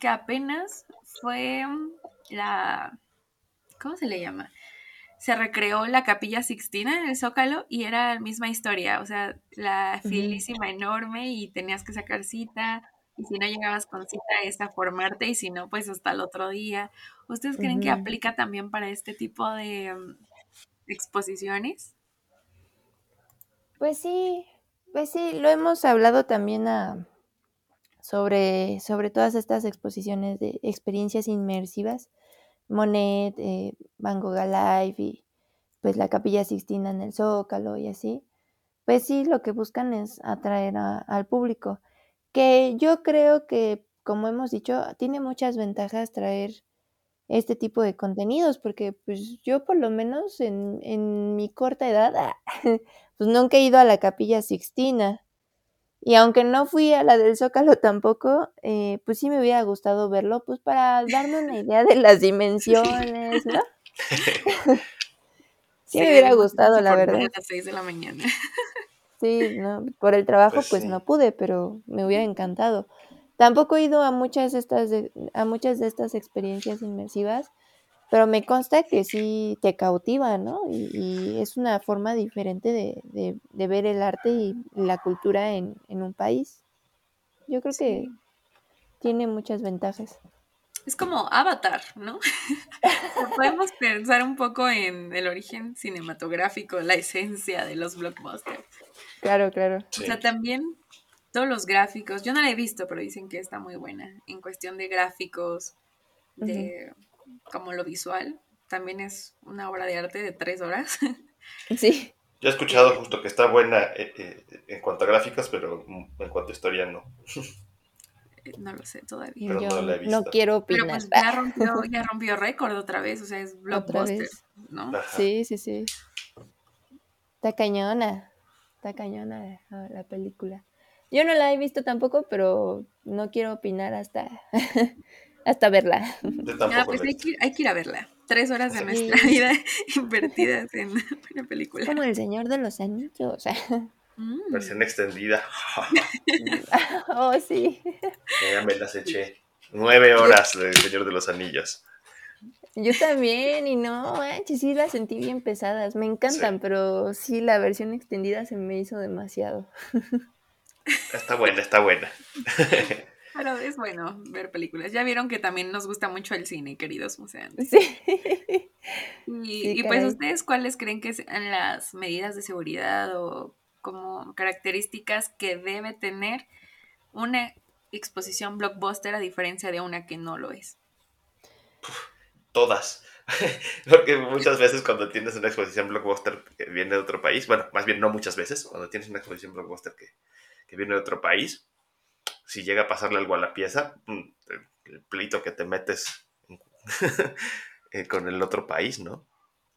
que apenas fue mm, la ¿cómo se le llama? Se recreó la Capilla Sixtina en el Zócalo y era la misma historia, o sea, la filísima enorme y tenías que sacar cita y si no llegabas con cita es a formarte y si no, pues hasta el otro día. ¿Ustedes creen que aplica también para este tipo de mm, exposiciones? Pues sí, pues sí, lo hemos hablado también a, sobre, sobre todas estas exposiciones de experiencias inmersivas, Monet, eh, Van Gogh Alive y pues la Capilla Sixtina en el Zócalo y así. Pues sí, lo que buscan es atraer a- al público, que yo creo que, como hemos dicho, tiene muchas ventajas traer este tipo de contenidos, porque pues yo por lo menos en, en mi corta edad, pues nunca he ido a la Capilla Sixtina. Y aunque no fui a la del Zócalo tampoco, eh, pues sí me hubiera gustado verlo, pues para darme una idea de las dimensiones, ¿no? Sí me hubiera debemos gustado, la verdad. a las 6 de la mañana. Sí, no, por el trabajo Pues pues sí. no pude, pero me hubiera encantado. Tampoco he ido a muchas de estas de, a muchas de estas experiencias inmersivas, pero me consta que sí te cautiva, ¿no? Y, y es una forma diferente de, de- de ver el arte y la cultura en, en un país. Yo creo que tiene muchas ventajas. Es como Avatar, ¿no? Podemos pensar un poco en el origen cinematográfico, la esencia de los blockbusters. Claro, claro. Sí. O sea, también todos los gráficos, yo no la he visto, pero dicen que está muy buena en cuestión de gráficos, de como lo visual. También es una obra de arte de tres horas. Sí. Yo he escuchado justo que está buena eh, eh, en cuanto a gráficos, pero en cuanto a historia no. no lo sé todavía. Pero Yo no la he no visto. quiero Pero opinar. pues ya rompió, ya rompió récord otra vez, o sea, es Otra blockbuster, vez. ¿no? Ajá. Sí, sí, sí. Está cañona. Está cañona la, la película. Yo no la he visto tampoco, pero no quiero opinar hasta, hasta verla. Yo Ah, pues hay que, ir- hay que ir a verla. Tres horas de Sí. nuestra vida invertidas en una película. Como el Señor de los Anillos. Mm. Versión extendida. oh, sí. ya me las eché. Nueve horas de Señor de los Anillos. Yo también, y no, manches, sí las sentí bien pesadas. Me encantan, Sí. pero sí, la versión extendida se me hizo demasiado. Está buena, está buena. Pero es bueno ver películas. Ya vieron que también nos gusta mucho el cine, queridos museantes. Sí. Y, Sí, y pues ustedes, ¿cuáles creen que sean las medidas de seguridad o como características que debe tener una exposición blockbuster a diferencia de una que no lo es? Todas. Porque muchas veces cuando tienes una exposición blockbuster que viene de otro país, bueno, más bien no muchas veces, cuando tienes una exposición blockbuster que, que viene de otro país, si llega a pasarle algo a la pieza, mm, el pleito que te metes eh, con el otro país, ¿no?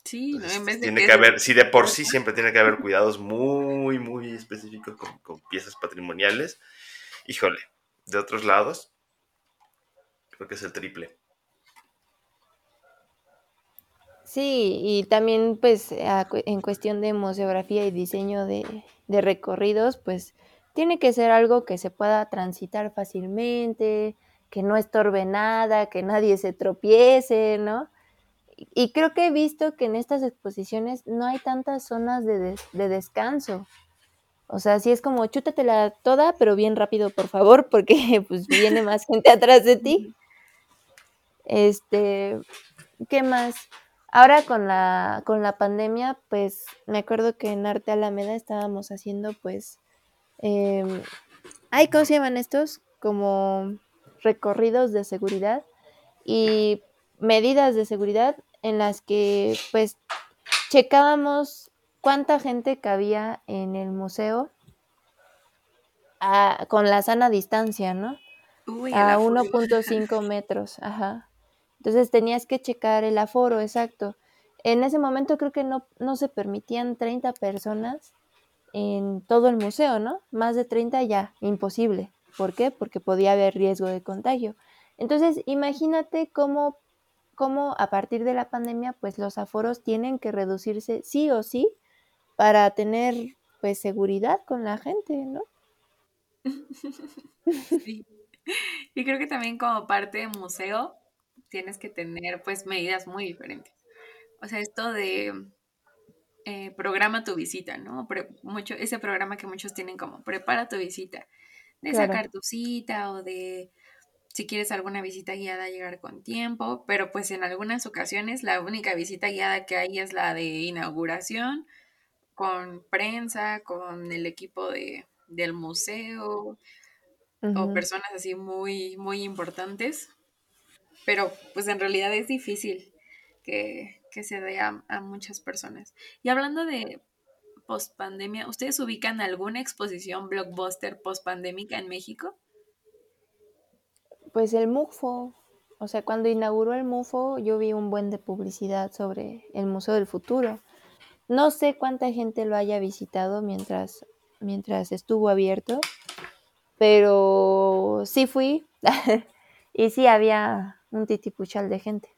Sí, ¿no? en vez de tiene que, haber, sí, de por sí siempre tiene que haber cuidados muy, muy específicos con, piezas patrimoniales. Híjole, de otros lados, creo que es el triple. Sí, y también pues en cuestión de museografía y diseño de, de, recorridos, pues tiene que ser algo que se pueda transitar fácilmente, que no estorbe nada, que nadie se tropiece, ¿no? y creo que he visto que en estas exposiciones no hay tantas zonas de, descanso. O sea, sí es como chútatela toda, pero bien rápido, por favor, porque pues viene más gente atrás de ti. Este, ¿qué más? Ahora con la, con la pandemia, pues me acuerdo que en Arte Alameda estábamos haciendo, pues, eh, ay, ¿cómo se llaman estos? Como recorridos de seguridad y medidas de seguridad en las que pues checábamos cuánta gente cabía en el museo a, con la sana distancia, ¿no? a 1.5 metros, ajá. Entonces tenías que checar el aforo, exacto. En ese momento creo que no, no se permitían 30 personas en todo el museo, ¿no? Más de 30 ya, imposible. ¿Por qué? Porque podía haber riesgo de contagio. Entonces, imagínate cómo cómo a partir de la pandemia, pues los aforos tienen que reducirse sí o sí para tener pues seguridad con la gente, ¿no? Sí. Y creo que también como parte de museo tienes que tener pues medidas muy diferentes. O sea, esto de eh, programa tu visita, ¿no? mucho, ese programa que muchos tienen como prepara tu visita, de sacar tu cita o de si quieres alguna visita guiada, llegar con tiempo, pero pues en algunas ocasiones la única visita guiada que hay es la de inauguración, con prensa, con el equipo de, del museo o personas así muy, muy importantes, pero pues en realidad es difícil que, se dé a, a muchas personas. Y hablando de post pandemia, ¿ustedes ubican alguna exposición blockbuster post pandémica en México? Pues el MUFO, o sea, cuando inauguró el MUFO yo vi un buen de publicidad sobre el Museo del Futuro. No sé cuánta gente lo haya visitado mientras, mientras estuvo abierto, pero sí fui y sí había un titipuchal de gente.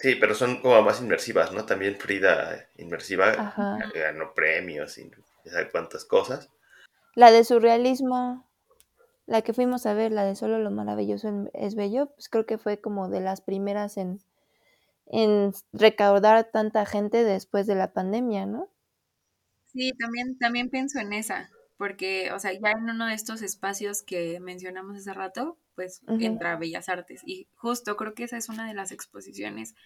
Sí, pero son como más inmersivas, ¿no? También Frida inmersiva ganó premios y ya sabe cuántas cosas. La de surrealismo la que fuimos a ver, la de Solo lo maravilloso es bello, pues creo que fue como de las primeras en, en recaudar tanta gente después de la pandemia, ¿no? Sí, también, también pienso en esa, porque, o sea, ya en uno de estos espacios que mencionamos hace rato, pues entra Bellas Artes. Y justo creo que esa es una de las exposiciones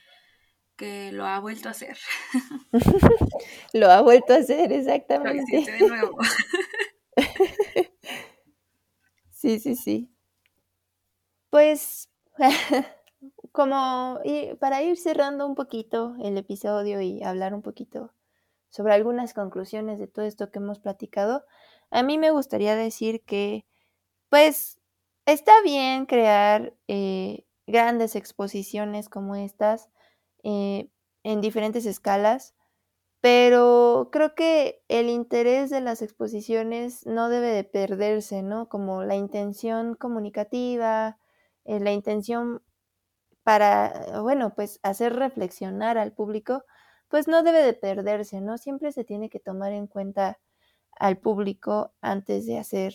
que lo ha vuelto a hacer. lo ha vuelto a hacer, exactamente. de nuevo. Sí, sí, sí. Pues, como y para ir cerrando un poquito el episodio y hablar un poquito sobre algunas conclusiones de todo esto que hemos platicado, a mí me gustaría decir que, pues, está bien crear eh, grandes exposiciones como estas eh, en diferentes escalas, pero creo que el interés de las exposiciones no debe de perderse, ¿no? Como la intención comunicativa, eh, la intención para, bueno, pues hacer reflexionar al público, pues no debe de perderse, ¿no? Siempre se tiene que tomar en cuenta al público antes de hacer,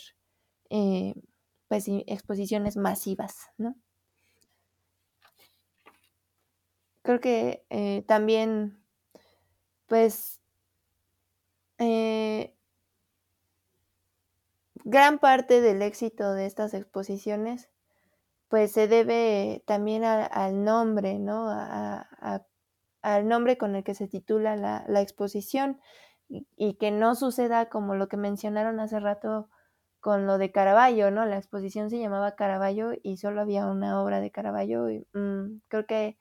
pues, exposiciones masivas, ¿no? Creo que eh, también pues eh, gran parte del éxito de estas exposiciones pues se debe también al nombre, ¿no? al nombre con el que se titula la, exposición y, que no suceda como lo que mencionaron hace rato con lo de Caravaggio, ¿no? La exposición se llamaba Caravaggio y solo había una obra de Caravaggio y mm, creo que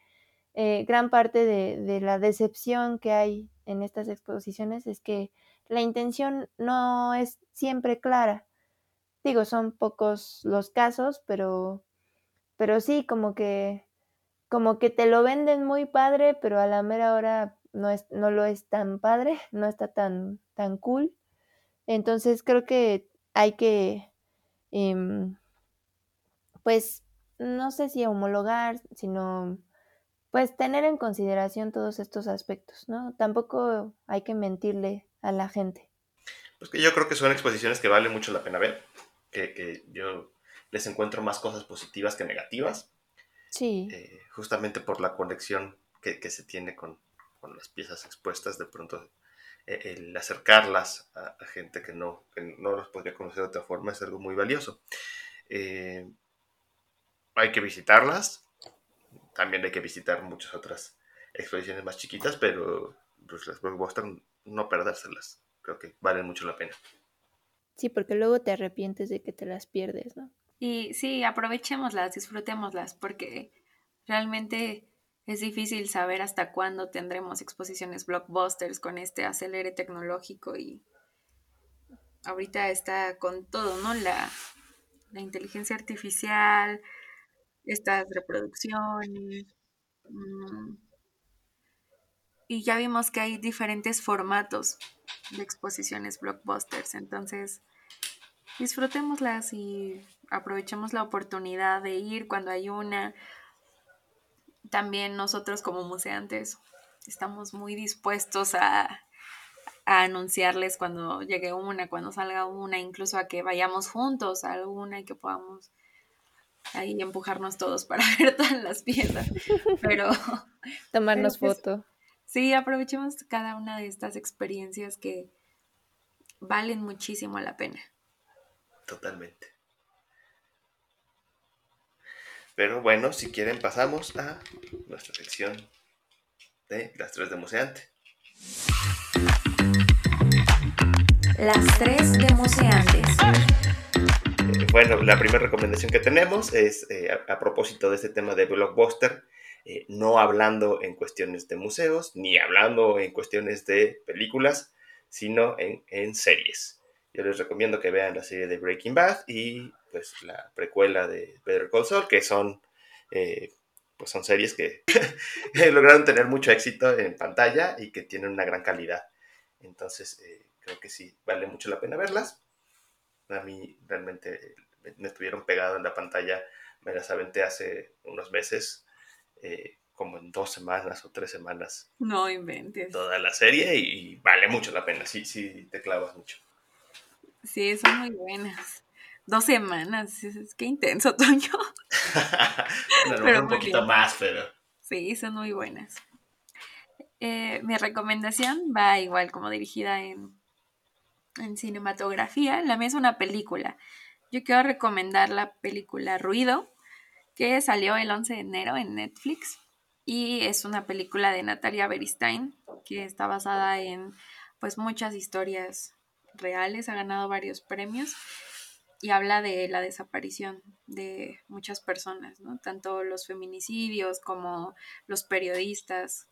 eh, gran parte de, la decepción que hay en estas exposiciones es que la intención no es siempre clara. Digo, son pocos los casos, pero, pero sí, como que como que te lo venden muy padre, pero a la mera hora no, es, no lo es tan padre, no está tan, tan cool. Entonces creo que hay que, em, pues, no sé si homologar, sino pues tener en consideración todos estos aspectos, ¿no? Tampoco hay que mentirle a la gente. Pues que yo creo que son exposiciones que vale mucho la pena ver, que, que yo les encuentro más cosas positivas que negativas. Sí. Eh, justamente por la conexión que, que se tiene con, con, las piezas expuestas, de pronto el acercarlas a, a, gente que no, que no los podría conocer de otra forma es algo muy valioso. Eh, hay que visitarlas, también hay que visitar muchas otras exposiciones más chiquitas, pero pues, las blockbuster no perdérselas. Creo que valen mucho la pena. Sí, porque luego te arrepientes de que te las pierdes, ¿no? Y sí, aprovechémoslas, disfrutémoslas, porque realmente es difícil saber hasta cuándo tendremos exposiciones blockbusters con este acelere tecnológico y ahorita está con todo, ¿no? La, inteligencia artificial, estas reproducciones. Mmm, y ya vimos que hay diferentes formatos de exposiciones blockbusters, entonces disfrutémoslas y aprovechemos la oportunidad de ir cuando hay una. También nosotros como museantes estamos muy dispuestos a, a, anunciarles cuando llegue una, cuando salga una, incluso a que vayamos juntos a alguna y que podamos ahí empujarnos todos para ver todas las piezas. Pero tomarnos pero pues, foto. Sí, aprovechemos cada una de estas experiencias que valen muchísimo la pena. Totalmente. Pero bueno, si quieren pasamos a nuestra sección de las tres de Museante. Las tres de Museantes. Eh, bueno, la primera recomendación que tenemos es eh, a, a, propósito de este tema de Blockbuster, eh, no hablando en cuestiones de museos, ni hablando en cuestiones de películas, sino en, en series. Yo les recomiendo que vean la serie de Breaking Bad y pues la precuela de Better Call Saul, que son, eh, pues son series que lograron tener mucho éxito en pantalla y que tienen una gran calidad. Entonces, eh, creo que sí, vale mucho la pena verlas. A mí realmente me, estuvieron pegado en la pantalla, me las aventé hace unos meses, eh, como en dos semanas o tres semanas. No inventes. Toda la serie y, y vale mucho la pena, sí, sí, te clavas mucho. Sí, son muy buenas. Dos semanas, es, que intenso, Toño. bueno, pero un poquito bien. más, pero. Sí, son muy buenas. Eh, mi recomendación va igual como dirigida en, en cinematografía. La mía es una película. Yo quiero recomendar la película Ruido, que salió el 11 de enero en Netflix y es una película de Natalia Beristain que está basada en pues muchas historias reales, ha ganado varios premios y habla de la desaparición de muchas personas, ¿no? Tanto los feminicidios como los periodistas,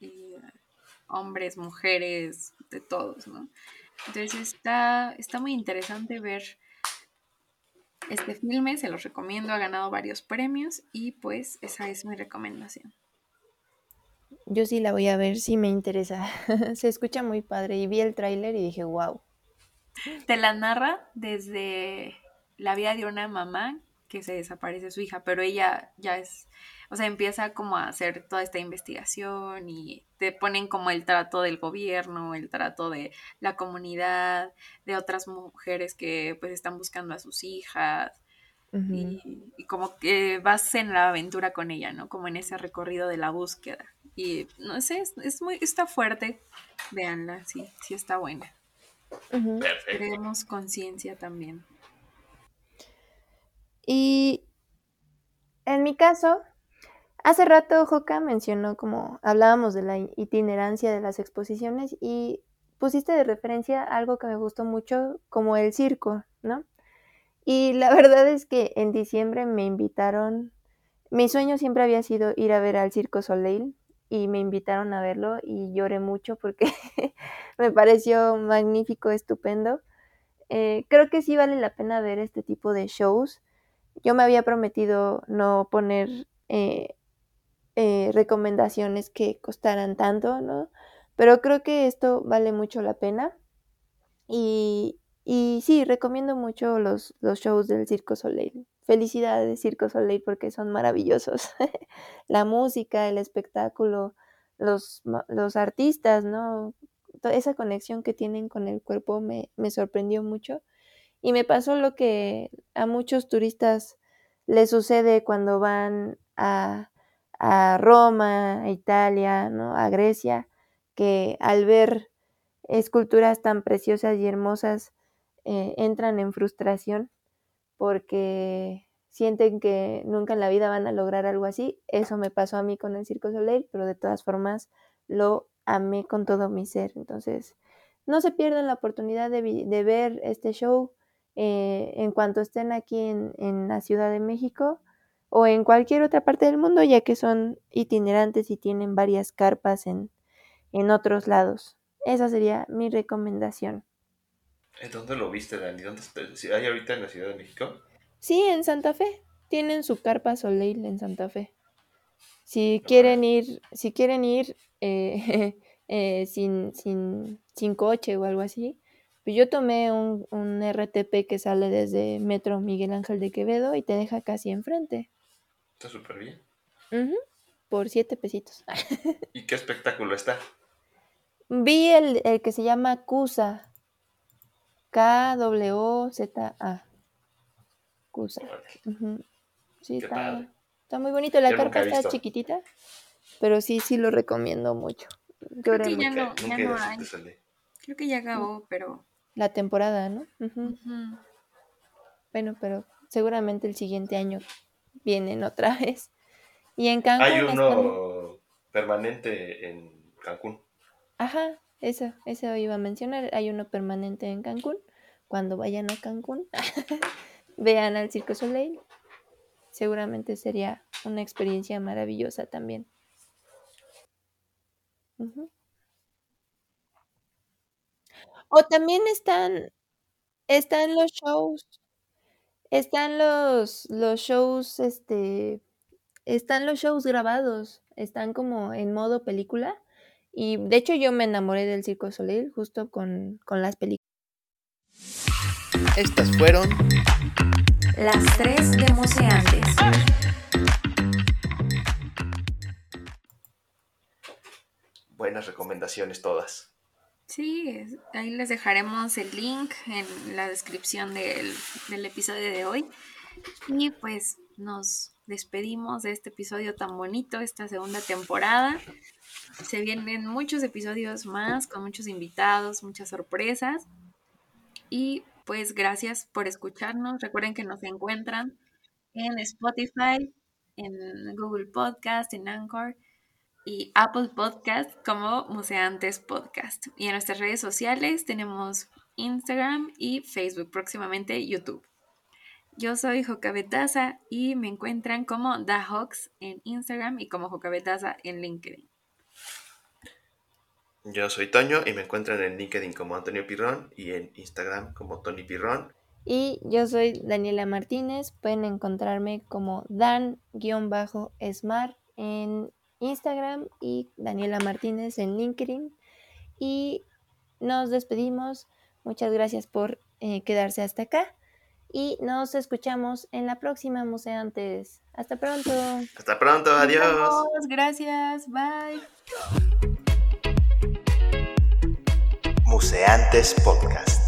y hombres, mujeres, de todos, ¿no? Entonces está, está muy interesante ver este filme, se los recomiendo, ha ganado varios premios y pues esa es mi recomendación. Yo sí la voy a ver, sí me interesa. se escucha muy padre y vi el tráiler y dije, wow. Te la narra desde la vida de una mamá que se desaparece su hija, pero ella ya es, o sea, empieza como a hacer toda esta investigación y te ponen como el trato del gobierno, el trato de la comunidad, de otras mujeres que pues están buscando a sus hijas. Uh -huh. y, y, como que vas en la aventura con ella, ¿no? Como en ese recorrido de la búsqueda. Y no sé, es, es muy, está fuerte. Véanla, sí, sí está buena. Uh -huh. Creemos conciencia también. Y en mi caso, hace rato Joca mencionó como hablábamos de la itinerancia de las exposiciones y pusiste de referencia algo que me gustó mucho como el circo, ¿no? Y la verdad es que en diciembre me invitaron, mi sueño siempre había sido ir a ver al Circo Soleil y me invitaron a verlo y lloré mucho porque me pareció magnífico, estupendo. Eh, creo que sí vale la pena ver este tipo de shows yo me había prometido no poner eh, eh, recomendaciones que costaran tanto, ¿no? Pero creo que esto vale mucho la pena. Y, y sí, recomiendo mucho los, los shows del Circo Soleil. Felicidades, Circo Soleil, porque son maravillosos. la música, el espectáculo, los, los artistas, ¿no? Esa conexión que tienen con el cuerpo me, me sorprendió mucho. Y me pasó lo que a muchos turistas les sucede cuando van a, a Roma, a Italia, ¿no? a Grecia, que al ver esculturas tan preciosas y hermosas eh, entran en frustración porque sienten que nunca en la vida van a lograr algo así. Eso me pasó a mí con el Circo Soleil, pero de todas formas lo amé con todo mi ser. Entonces, no se pierdan la oportunidad de, ver este show eh, en cuanto estén aquí en, en, la Ciudad de México o en cualquier otra parte del mundo, ya que son itinerantes y tienen varias carpas en, en otros lados. Esa sería mi recomendación. ¿En dónde lo viste, Dani? ¿Dónde ¿Hay ahorita en la Ciudad de México? Sí, en Santa Fe. Tienen su carpa Soleil en Santa Fe. Si quieren ir, si quieren ir eh, eh, sin, sin, sin coche o algo así, pues yo tomé un, un, RTP que sale desde Metro Miguel Ángel de Quevedo y te deja casi enfrente. Está súper bien. Uh -huh, por siete pesitos. ¿Y qué espectáculo está? Vi el, el que se llama Cusa. K-W-Z-A. Cusa. Uh -huh. Sí, Qué está, padre. está muy bonito. La Yo carpa está chiquitita, pero sí, sí lo recomiendo mucho. Creo que ya no, ya no hay. Creo que ya acabó, pero. La temporada, ¿no? Bueno, pero seguramente el siguiente año vienen otra vez. Y en Cancún Hay están- uno permanente en Cancún. Ajá, eso, eso iba a mencionar. Hay uno permanente en Cancún. Cuando vayan a Cancún, vean al Circo Soleil. Seguramente sería una experiencia maravillosa también. O también están, están los shows, están los, los shows, este, están los shows grabados, están como en modo película. Y de hecho yo me enamoré del Circo Soleil justo con, con las películas. Estas fueron Las tres de Museantes. Buenas recomendaciones todas. Sí, ahí les dejaremos el link en la descripción del, del episodio de hoy. Y pues nos despedimos de este episodio tan bonito, esta segunda temporada. Se vienen muchos episodios más con muchos invitados, muchas sorpresas. Y pues gracias por escucharnos. Recuerden que nos encuentran en Spotify, en Google Podcast, en Anchor y Apple Podcast como Museantes Podcast. Y en nuestras redes sociales tenemos Instagram y Facebook, próximamente YouTube. Yo soy Jocabetaza y me encuentran como DaHox en Instagram y como Jocabetaza en LinkedIn. Yo soy Toño y me encuentran en LinkedIn como Antonio Pirrón y en Instagram como Tony Pirrón. Y yo soy Daniela Martínez. Pueden encontrarme como Dan-Smart en Instagram y Daniela Martínez en LinkedIn. Y nos despedimos. Muchas gracias por eh, quedarse hasta acá. Y nos escuchamos en la próxima, museantes. Hasta pronto. Hasta pronto, adiós. Gracias, bye. Museantes Podcast.